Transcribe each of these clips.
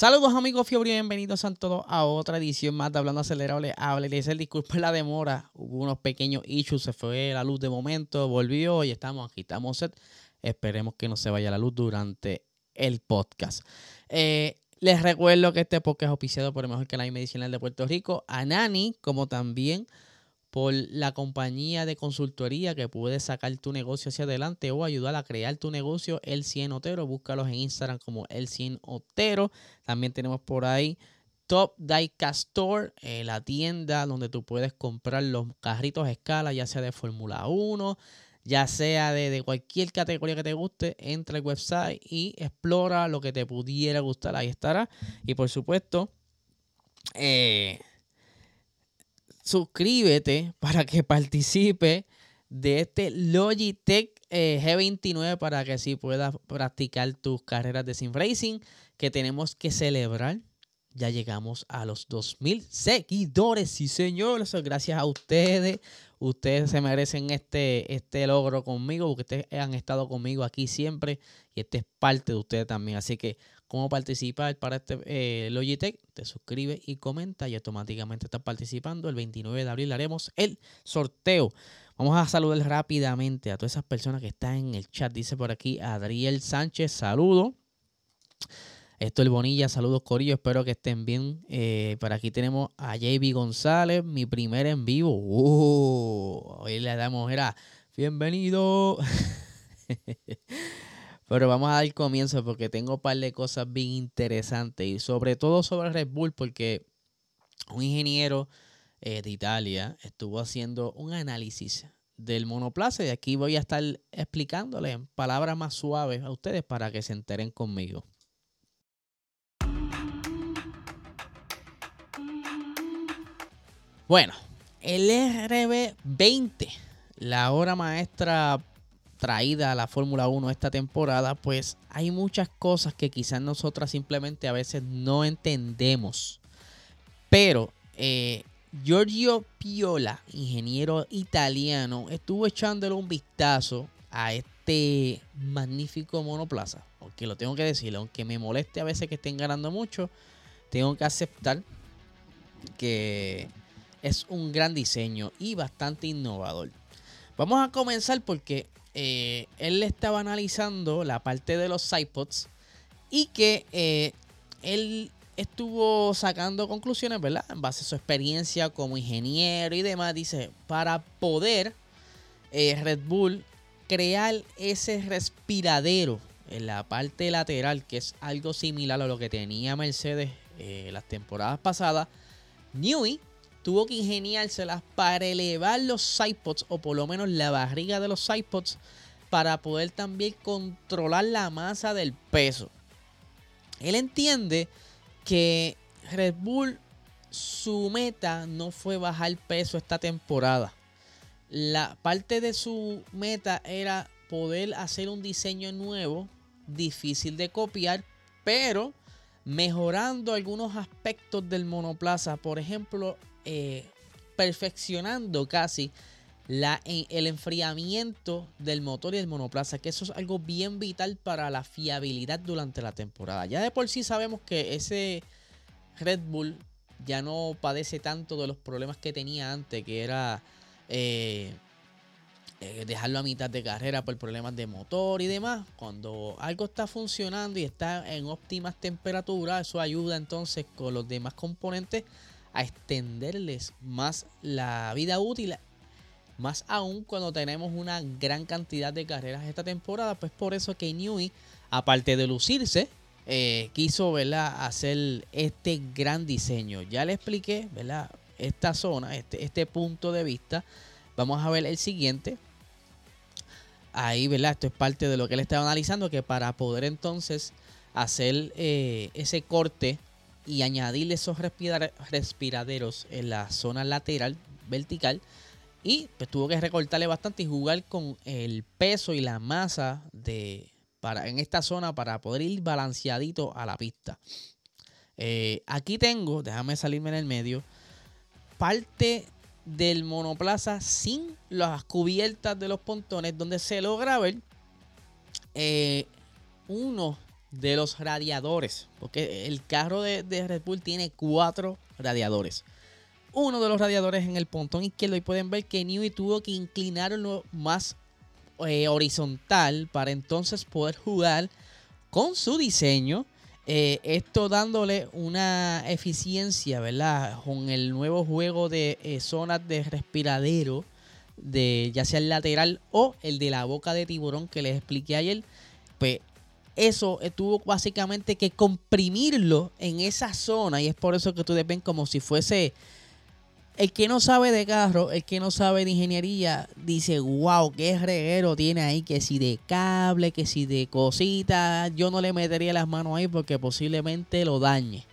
Saludos amigos Fiobri, bienvenidos a todos a otra edición más de Hablando Acelerable. El disculpe la demora, hubo unos pequeños issues, se fue la luz de momento, volvió y estamos aquí, estamos. Esperemos que no se vaya la luz durante el podcast. Eh, les recuerdo que este podcast es oficiado por el mejor canal medicinal de Puerto Rico, Anani, como también por la compañía de consultoría que puede sacar tu negocio hacia adelante o ayudar a crear tu negocio, El 100 Otero. Búscalos en Instagram como El 100 Otero. También tenemos por ahí Top Diecast Store, eh, la tienda donde tú puedes comprar los carritos a escala, ya sea de Fórmula 1, ya sea de, cualquier categoría que te guste. Entra al website y explora lo que te pudiera gustar. Ahí estará. Y por supuesto, eh, suscríbete para que participe de este Logitech eh, G29 para que así puedas practicar tus carreras de sim racing que tenemos que celebrar. Ya llegamos a los 2000 seguidores, sí señor, gracias a ustedes. Ustedes se merecen este, este logro conmigo porque ustedes han estado conmigo aquí siempre y este es parte de ustedes también. Así que cómo participar para este eh, Logitech, te suscribes y comenta y automáticamente estás participando. El 29 de abril haremos el sorteo. Vamos a saludar rápidamente a todas esas personas que están en el chat. Dice por aquí Adriel Sánchez, saludo. Esto es Bonilla, saludos Corillo, espero que estén bien. Eh, por aquí tenemos a JB González, mi primer en vivo. Uh, hoy le damos, era, bienvenido. Pero vamos a dar comienzo porque tengo un par de cosas bien interesantes y sobre todo sobre Red Bull porque un ingeniero eh, de Italia estuvo haciendo un análisis del monoplaza y aquí voy a estar explicándole en palabras más suaves a ustedes para que se enteren conmigo. Bueno, el RB20, la hora maestra traída a la Fórmula 1 esta temporada, pues hay muchas cosas que quizás nosotras simplemente a veces no entendemos. Pero eh, Giorgio Piola, ingeniero italiano, estuvo echándole un vistazo a este magnífico monoplaza. Porque lo tengo que decir, aunque me moleste a veces que estén ganando mucho, tengo que aceptar que es un gran diseño y bastante innovador. Vamos a comenzar porque eh, él estaba analizando la parte de los iPods y que eh, él estuvo sacando conclusiones, ¿verdad? En base a su experiencia como ingeniero y demás, dice, para poder eh, Red Bull crear ese respiradero en la parte lateral, que es algo similar a lo que tenía Mercedes las temporadas pasadas, Newey tuvo que ingeniárselas para elevar los iPods o por lo menos la barriga de los iPods para poder también controlar la masa del peso. Él entiende que Red Bull su meta no fue bajar peso esta temporada. La parte de su meta era poder hacer un diseño nuevo, difícil de copiar, pero mejorando algunos aspectos del monoplaza. Por ejemplo, eh, perfeccionando casi el enfriamiento del motor y el monoplaza, que eso es algo bien vital para la fiabilidad durante la temporada. Ya de por sí sabemos que ese Red Bull ya no padece tanto de los problemas que tenía antes, que era eh, eh, dejarlo a mitad de carrera por problemas de motor y demás. Cuando algo está funcionando y está en óptimas temperaturas, eso ayuda entonces con los demás componentes a extenderles más la vida útil. Más aún cuando tenemos una gran cantidad de carreras esta temporada. Pues por eso que Newey, aparte de lucirse, eh, quiso hacer este gran diseño. Ya le expliqué ¿verdad? esta zona, este, este punto de vista. Vamos a ver el siguiente. ahí, ¿verdad? Esto es parte de lo que él estaba analizando, que para poder entonces hacer eh, ese corte y añadirle esos respiraderos en la zona lateral, vertical, y pues tuvo que recortarle bastante y jugar con el peso y la masa de para en esta zona para poder ir balanceadito a la pista. Eh, aquí tengo, déjame salirme en el medio, parte del monoplaza sin las cubiertas de los pontones, donde se logra ver eh, uno de los radiadores, porque el carro de, Red Bull tiene cuatro radiadores. Uno de los radiadores en el pontón izquierdo y pueden ver que Newey tuvo que inclinarlo más eh, horizontal para entonces poder jugar con su diseño eh, esto dándole una eficiencia, ¿verdad? Con el nuevo juego de eh, zonas de respiradero, de ya sea el lateral o el de la boca de tiburón que les expliqué ayer, pues eso eh, tuvo básicamente que comprimirlo en esa zona y es por eso que ustedes ven como si fuese el que no sabe de carro, el que no sabe de ingeniería, dice, wow, qué reguero tiene ahí, que si de cable, que si de cositas, yo no le metería las manos ahí porque posiblemente lo dañe.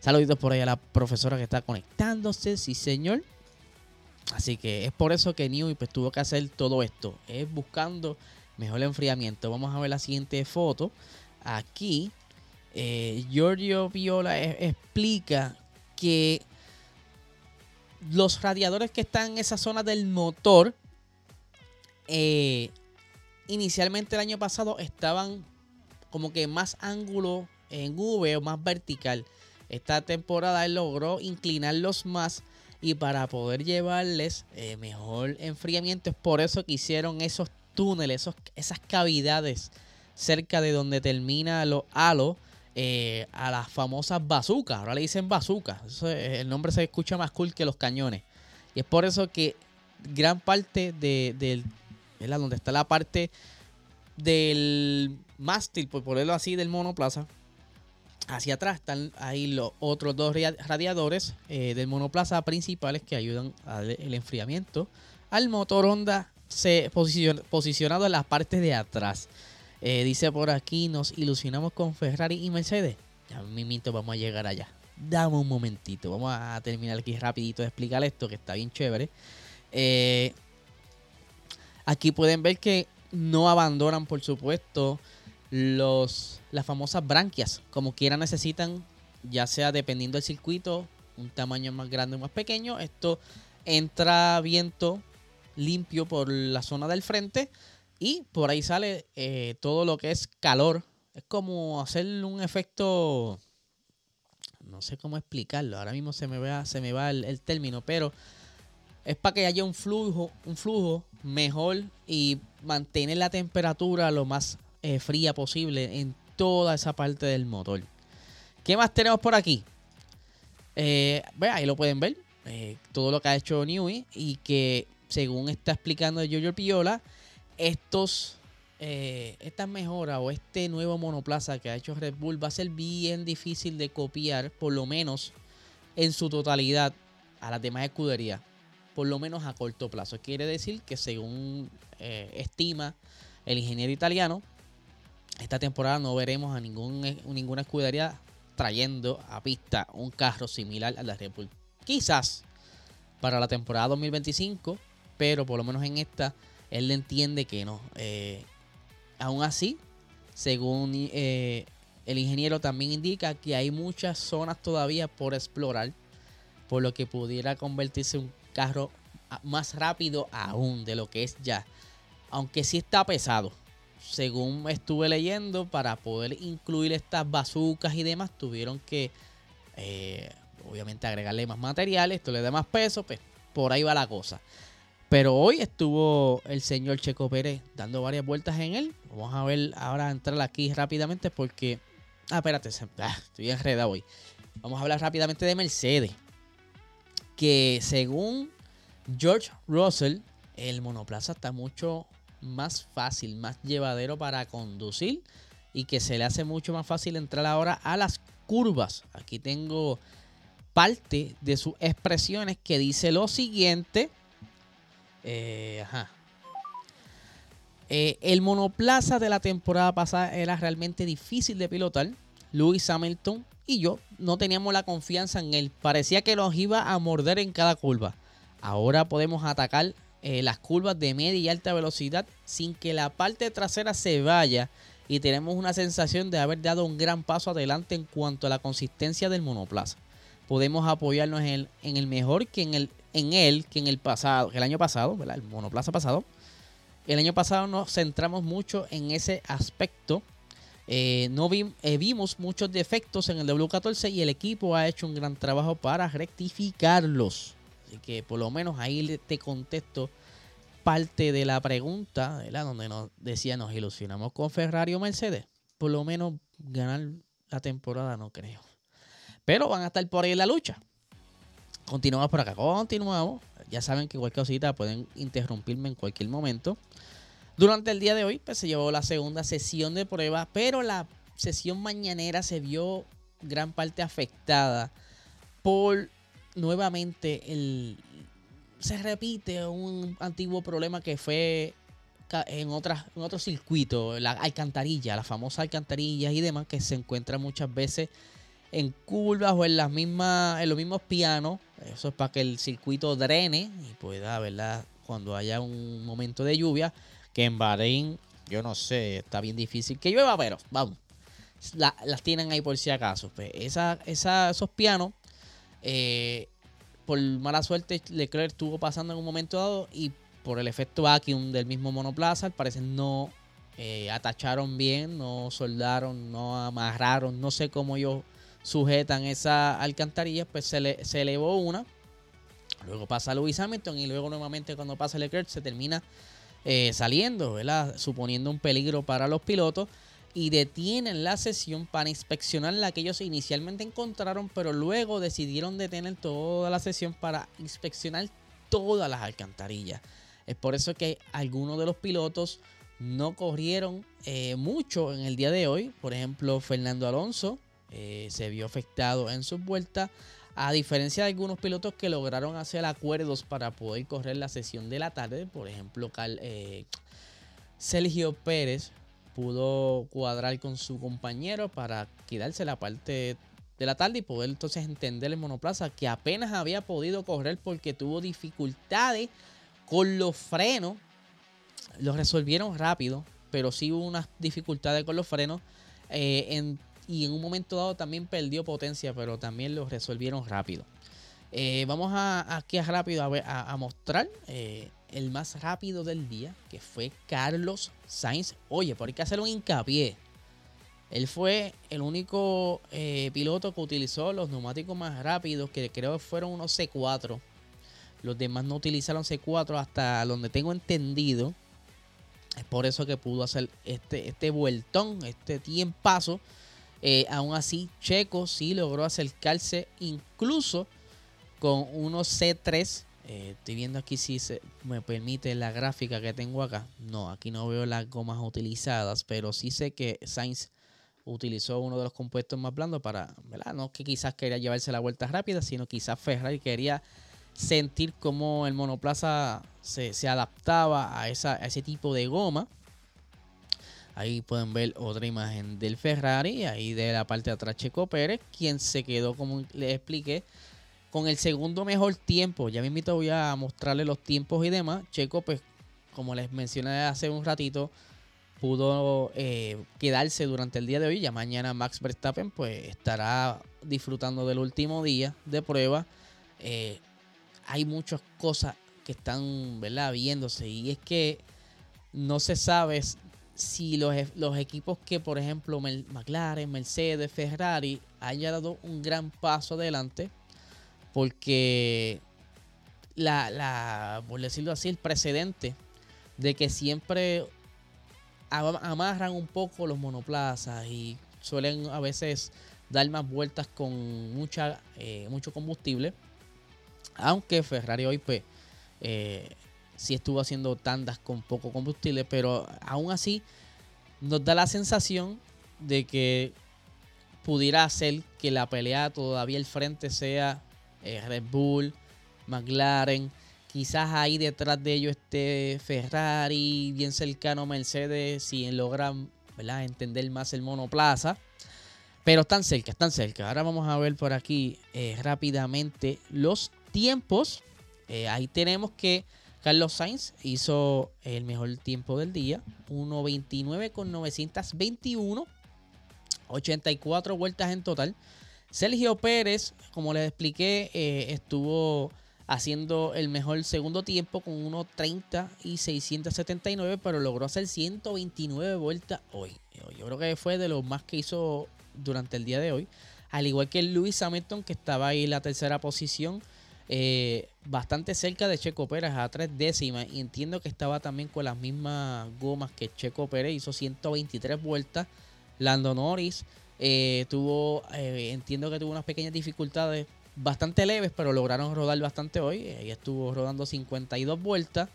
Saluditos por ahí a la profesora que está conectándose, sí señor. Así que es por eso que Newey pues, tuvo que hacer todo esto, es buscando mejor enfriamiento. Vamos a ver la siguiente foto. Aquí, eh, Giorgio Viola e, explica que los radiadores que están en esa zona del motor, eh, inicialmente el año pasado estaban como que más ángulo en V o más vertical. Esta temporada él logró inclinarlos más y para poder llevarles eh, mejor enfriamiento es por eso que hicieron esos túneles, esas cavidades cerca de donde termina los halos eh, a las famosas bazucas. Ahora le dicen bazooka. el nombre se escucha más cool que los cañones. Y es por eso que gran parte de, del, donde está la parte del mástil, por ponerlo así, del monoplaza, hacia atrás están ahí los otros dos radiadores eh, del monoplaza principales que ayudan al enfriamiento al motor Honda se posicionado en las partes de atrás. Eh, dice por aquí, nos ilusionamos con Ferrari y Mercedes. Ya mimito, vamos a llegar allá. Dame un momentito. Vamos a terminar aquí rapidito de explicar esto, que está bien chévere. Eh, aquí pueden ver que no abandonan, por supuesto, los, las famosas branquias. Como quiera necesitan, ya sea dependiendo del circuito, un tamaño más grande o más pequeño. Esto entra viento limpio por la zona del frente y por ahí sale eh, todo lo que es calor. Es como hacer un efecto. No sé cómo explicarlo. Ahora mismo se me va, se me va el, término. Pero es para que haya un flujo, un flujo mejor y mantener la temperatura lo más eh, fría posible en toda esa parte del motor. ¿Qué más tenemos por aquí? Eh, ahí lo pueden ver. todo lo que ha hecho Newey y que según está explicando Giorgio Piola, estos, eh, estas mejoras o este nuevo monoplaza que ha hecho Red Bull va a ser bien difícil de copiar, por lo menos en su totalidad, a las demás escuderías, por lo menos a corto plazo. Quiere decir que según eh, estima el ingeniero italiano, esta temporada no veremos a ningún, eh, ninguna escudería trayendo a pista un carro similar a la Red Bull. Quizás para la temporada 2025, pero por lo menos en esta él entiende que no. Eh, aún así, según eh, el ingeniero también indica que hay muchas zonas todavía por explorar, por lo que pudiera convertirse en un carro más rápido aún de lo que es ya. Aunque sí está pesado. Según estuve leyendo, para poder incluir estas bazucas y demás, tuvieron que, eh, obviamente, agregarle más materiales. Esto le da más peso, pues por ahí va la cosa. Pero hoy estuvo el señor Checo Pérez dando varias vueltas en él. Vamos a ver ahora entrar aquí rápidamente porque... Ah, espérate, ah, estoy enredado hoy. Vamos a hablar rápidamente de Mercedes. Que según George Russell, el monoplaza está mucho más fácil, más llevadero para conducir y que se le hace mucho más fácil entrar ahora a las curvas. Aquí tengo parte de sus expresiones que dice lo siguiente. Eh, ajá. Eh, el monoplaza de la temporada pasada era realmente difícil de pilotar. Lewis Hamilton y yo no teníamos la confianza en él. Parecía que nos iba a morder en cada curva. Ahora podemos atacar eh, las curvas de media y alta velocidad sin que la parte trasera se vaya y tenemos una sensación de haber dado un gran paso adelante en cuanto a la consistencia del monoplaza. Podemos apoyarnos en el, en el mejor que en el en él que en el pasado, el año pasado. El monoplaza pasado. El año pasado nos centramos mucho en ese aspecto. Eh, no eh, vimos muchos defectos en el W14 y el equipo ha hecho un gran trabajo para rectificarlos. Así que por lo menos ahí te contesto parte de la pregunta. Donde nos decía, nos ilusionamos con Ferrari o Mercedes. Por lo menos ganar la temporada no creo. Pero van a estar por ahí en la lucha. Continuamos por acá, continuamos. Ya saben que cualquier cosita pueden interrumpirme en cualquier momento. Durante el día de hoy pues, se llevó la segunda sesión de prueba, pero la sesión mañanera se vio gran parte afectada por nuevamente el se repite un antiguo problema que fue en otras en otro circuito, la alcantarilla, la famosa alcantarilla y demás que se encuentra muchas veces en curvas o en las mismas, en los mismos pianos. Eso es para que el circuito drene y pueda, ¿verdad? Cuando haya un momento de lluvia, que en Bahrein, yo no sé, está bien difícil que llueva, pero vamos, las tienen ahí por si acaso. Pues esa, esos pianos, eh, por mala suerte, Leclerc estuvo pasando en un momento dado y por el efecto vacuum del mismo monoplaza, al parecer no eh, atacharon bien, no soldaron, no amarraron, no sé cómo ellos sujetan esa alcantarilla, pues se, le, se elevó una. Luego pasa Lewis Hamilton y luego nuevamente cuando pasa Leclerc se termina eh, saliendo, ¿verdad? Suponiendo un peligro para los pilotos y detienen la sesión para inspeccionar la que ellos inicialmente encontraron, pero luego decidieron detener toda la sesión para inspeccionar todas las alcantarillas. Es por eso que algunos de los pilotos no corrieron eh, mucho en el día de hoy. Por ejemplo, Fernando Alonso eh, se vio afectado en su vuelta. A diferencia de algunos pilotos que lograron hacer acuerdos para poder correr la sesión de la tarde, por ejemplo, eh, Sergio Pérez pudo cuadrar con su compañero para quedarse la parte de la tarde y poder entonces entender el monoplaza que apenas había podido correr porque tuvo dificultades con los frenos. Los resolvieron rápido, pero sí hubo unas dificultades con los frenos. Eh, en y en un momento dado también perdió potencia, pero también lo resolvieron rápido. Eh, vamos a, aquí a rápido a, mostrar eh, el más rápido del día, que fue Carlos Sainz. Oye, por hay que hacer un hincapié. Él fue el único eh, piloto que utilizó los neumáticos más rápidos, que creo que fueron unos C4. Los demás no utilizaron C4 hasta donde tengo entendido. Es por eso que pudo hacer este, este vueltón, este tiempazo eh, aún así, Checo sí logró acercarse incluso con unos C3. Eh, estoy viendo aquí si se me permite la gráfica que tengo acá. No, aquí no veo las gomas utilizadas, pero sí sé que Sainz utilizó uno de los compuestos más blandos para, ¿verdad? No que quizás quería llevarse la vuelta rápida, sino quizás Ferrari quería sentir cómo el monoplaza se, adaptaba a, esa, a ese tipo de goma. Ahí pueden ver otra imagen del Ferrari, ahí de la parte de atrás Checo Pérez, quien se quedó, como les expliqué, con el segundo mejor tiempo. Ya me invito voy a mostrarles los tiempos y demás. Checo, pues, como les mencioné hace un ratito, pudo eh, quedarse durante el día de hoy. Ya mañana Max Verstappen, pues, estará disfrutando del último día de prueba. Eh, hay muchas cosas que están, ¿verdad? Viéndose y es que no se sabe si los, los, equipos que, por ejemplo, McLaren, Mercedes, Ferrari, haya dado un gran paso adelante, porque la, la, por decirlo así, el precedente de que siempre amarran un poco los monoplazas y suelen a veces dar más vueltas con mucha, eh, mucho combustible. Aunque Ferrari hoy pues eh, si estuvo haciendo tandas con poco combustible, pero aún así nos da la sensación de que pudiera hacer que la pelea todavía el frente sea eh, Red Bull, McLaren, Quizás ahí detrás de ellos esté Ferrari, bien cercano Mercedes, si logran entender más el monoplaza. Pero están cerca, están cerca. Ahora vamos a ver por aquí eh, rápidamente los tiempos. Eh, ahí tenemos que Carlos Sainz hizo el mejor tiempo del día. 1.29 con 921. 84 vueltas en total. Sergio Pérez, como les expliqué, eh, estuvo haciendo el mejor segundo tiempo con 1.30 y 679, pero logró hacer 129 vueltas hoy. Yo creo que fue de los más que hizo durante el día de hoy. Al igual que Lewis Hamilton, que estaba ahí en la tercera posición, eh, bastante cerca de Checo Pérez, a tres décimas. Y entiendo que estaba también con las mismas gomas que Checo Pérez, hizo 123 vueltas. Lando Norris eh, tuvo, eh, entiendo que tuvo unas pequeñas dificultades bastante leves, pero lograron rodar bastante hoy. Ahí estuvo rodando 52 vueltas.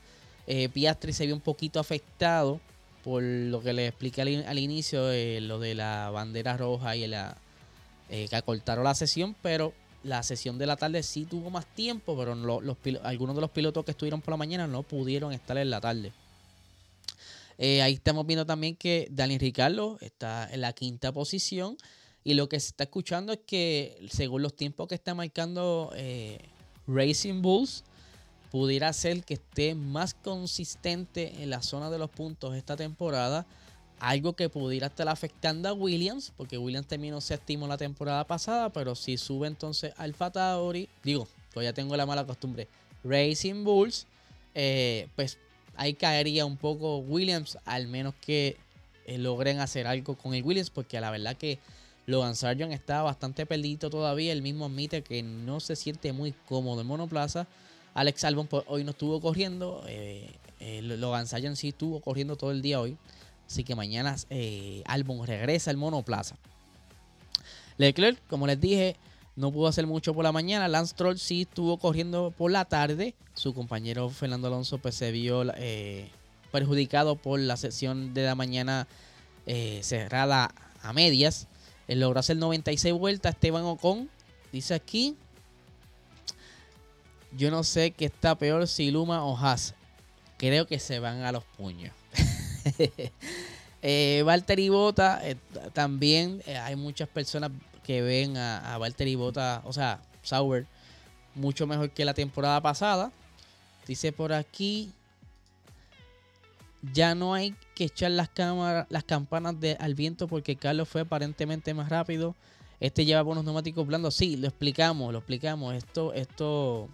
Piastri se vio un poquito afectado por lo que le expliqué al, inicio, eh, lo de la bandera roja y la, que acortaron la sesión, pero la sesión de la tarde sí tuvo más tiempo, pero algunos de los pilotos que estuvieron por la mañana no pudieron estar en la tarde. Eh, ahí estamos viendo también que Daniel Ricardo está en la quinta posición. Y lo que se está escuchando es que, según los tiempos que está marcando Racing Bulls, pudiera ser que esté más consistente en la zona de los puntos esta temporada. Algo que pudiera estar afectando a Williams, porque Williams terminó séptimo la temporada pasada, pero si sube entonces Alfa Tauri, digo, todavía tengo la mala costumbre, Racing Bulls, eh, pues ahí caería un poco Williams, al menos que eh, logren hacer algo con el Williams, porque la verdad que Logan Sargent está bastante perdido todavía, el mismo admite que no se siente muy cómodo en monoplaza. Alex Albon hoy no estuvo corriendo. Eh, eh, Logan Sargent sí estuvo corriendo todo el día hoy. Así que mañana eh, regresa al monoplaza. Leclerc, como les dije, no pudo hacer mucho por la mañana. Lance Troll sí estuvo corriendo por la tarde. Su compañero Fernando Alonso pues, se vio eh, perjudicado por la sesión de la mañana cerrada a medias. Él logró hacer 96 vueltas. Esteban Ocon dice aquí yo no sé qué está peor, si Luma o Haas. Creo que se van a los puños. eh, Valtteri Bota, eh, también eh, hay muchas personas que ven a, a Valtteri Bota, o sea, Sauber, mucho mejor que la temporada pasada. Dice por aquí, ya no hay que echar las, cámaras, las campanas de, al viento porque Carlos fue aparentemente más rápido. Este lleva buenos neumáticos blandos. Sí, lo explicamos, lo explicamos. Esto, esto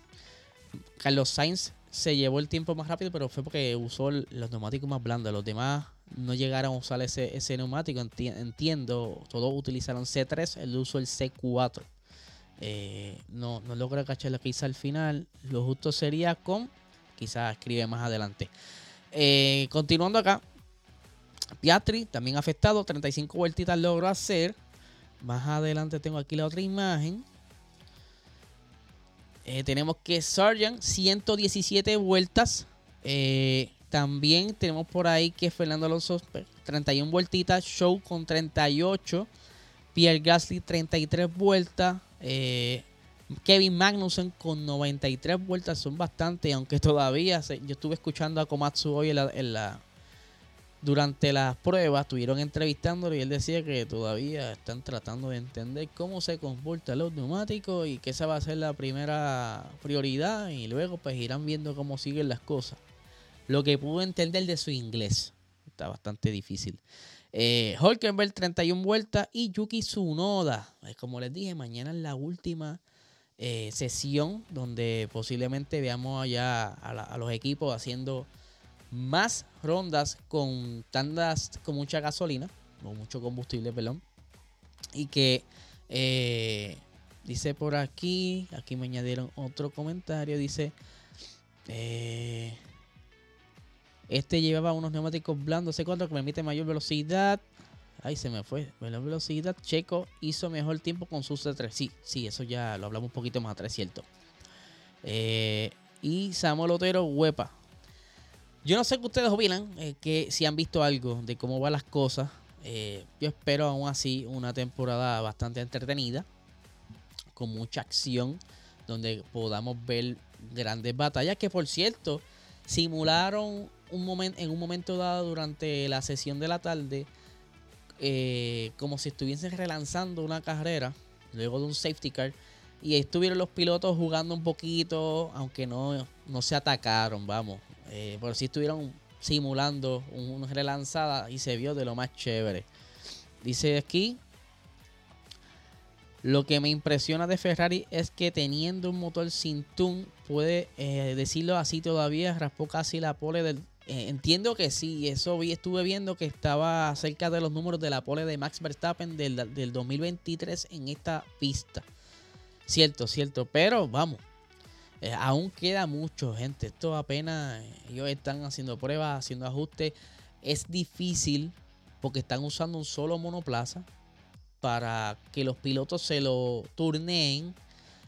Carlos Sainz se llevó el tiempo más rápido, pero fue porque usó los neumáticos más blandos. Los demás no llegaron a usar ese, ese neumático. entiendo, todos utilizaron C3, él usó el C4. Eh, no, no logra cachar lo que hizo al final. Lo justo sería con, quizás escribe más adelante. Eh, continuando acá, Piatri también afectado, 35 vueltitas logró hacer. Más adelante tengo aquí la otra imagen. Eh, tenemos que Sargent, 117 vueltas. Eh, también tenemos por ahí que Fernando Alonso, 31 vueltitas. Show con 38. Pierre Gasly, 33 vueltas. Eh, Kevin Magnussen con 93 vueltas. Son bastantes, aunque todavía yo estuve escuchando a Komatsu hoy en la durante las pruebas estuvieron entrevistándolo y él decía que todavía están tratando de entender cómo se comportan los neumáticos y que esa va a ser la primera prioridad y luego pues irán viendo cómo siguen las cosas. Lo que pudo entender de su inglés está bastante difícil. Eh, Holkenberg 31 vueltas y Yuki Tsunoda. Como les dije, mañana es la última eh, sesión donde posiblemente veamos allá a los equipos haciendo más rondas con tandas con mucha gasolina, o mucho combustible, perdón. Y que eh, dice por aquí, aquí me añadieron otro comentario, dice, eh, este llevaba unos neumáticos blandos C4 que permite mayor velocidad. Ahí se me fue. La velocidad. Checo hizo mejor tiempo con su C3. Sí, sí, eso ya lo hablamos un poquito más atrás, cierto. Eh, y Samuel Otero, huepa. Yo no sé qué ustedes opinan, eh, que si han visto algo de cómo van las cosas. Eh, yo espero aún así una temporada bastante entretenida, con mucha acción, donde podamos ver grandes batallas que por cierto simularon un momento en un momento dado durante la sesión de la tarde eh, como si estuviesen relanzando una carrera luego de un safety car y estuvieron los pilotos jugando un poquito aunque no, no se atacaron vamos eh, pero sí estuvieron simulando una relanzada y se vio de lo más chévere dice aquí lo que me impresiona de Ferrari es que teniendo un motor sin tune, puede eh, decirlo así todavía, raspó casi la pole del... Eh, entiendo que sí, eso vi, estuve viendo que estaba cerca de los números de la pole de Max Verstappen del, del 2023 en esta pista. Cierto, cierto, pero vamos, eh, aún queda mucho, gente. Esto apenas, ellos están haciendo pruebas, haciendo ajustes. Es difícil porque están usando un solo monoplaza para que los pilotos se lo turneen.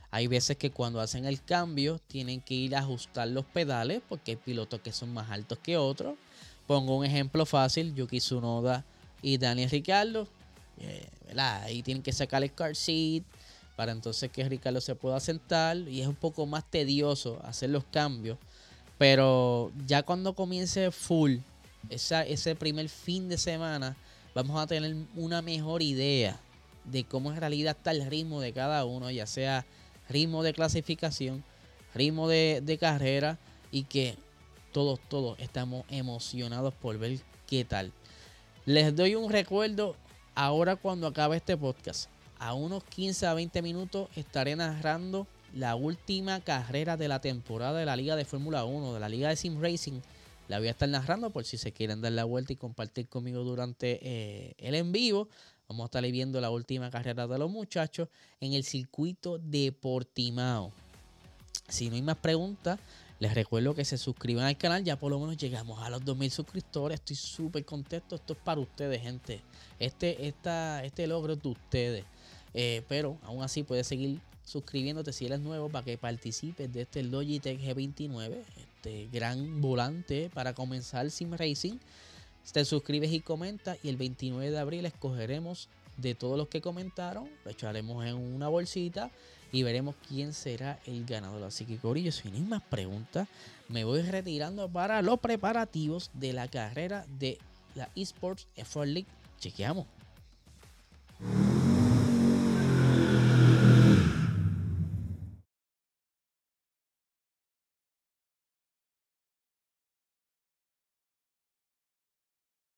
Hay veces que cuando hacen el cambio tienen que ir a ajustar los pedales porque hay pilotos que son más altos que otros. Pongo un ejemplo fácil, Yuki Tsunoda y Daniel Ricciardo. Eh, Ahí tienen que sacar el car seat para entonces que Ricardo se pueda sentar y es un poco más tedioso hacer los cambios. Pero ya cuando comience full, ese primer fin de semana, vamos a tener una mejor idea de cómo en realidad está el ritmo de cada uno, ya sea ritmo de clasificación, ritmo de, carrera y que todos, todos estamos emocionados por ver qué tal. Les doy un recuerdo ahora cuando acabe este podcast. A unos 15 a 20 minutos estaré narrando la última carrera de la temporada de la Liga de Fórmula 1, de la Liga de Sim Racing. La voy a estar narrando por si se quieren dar la vuelta y compartir conmigo durante eh, el en vivo. Vamos a estar viendo la última carrera de los muchachos en el circuito de Portimao. Si no hay más preguntas, les recuerdo que se suscriban al canal. Ya por lo menos llegamos a los 2000 suscriptores. Estoy súper contento. Esto es para ustedes, gente. Este, esta, este logro es de ustedes. Eh, pero aún así puedes seguir suscribiéndote si eres nuevo para que participes de este Logitech G29. Este gran volante para comenzar Sim Racing. Te suscribes y comentas y el 29 de abril escogeremos de todos los que comentaron, lo echaremos en una bolsita y veremos quién será el ganador. Así que Corillo, sin hay más preguntas, me voy retirando para los preparativos de la carrera de la eSports F4 League. Chequeamos.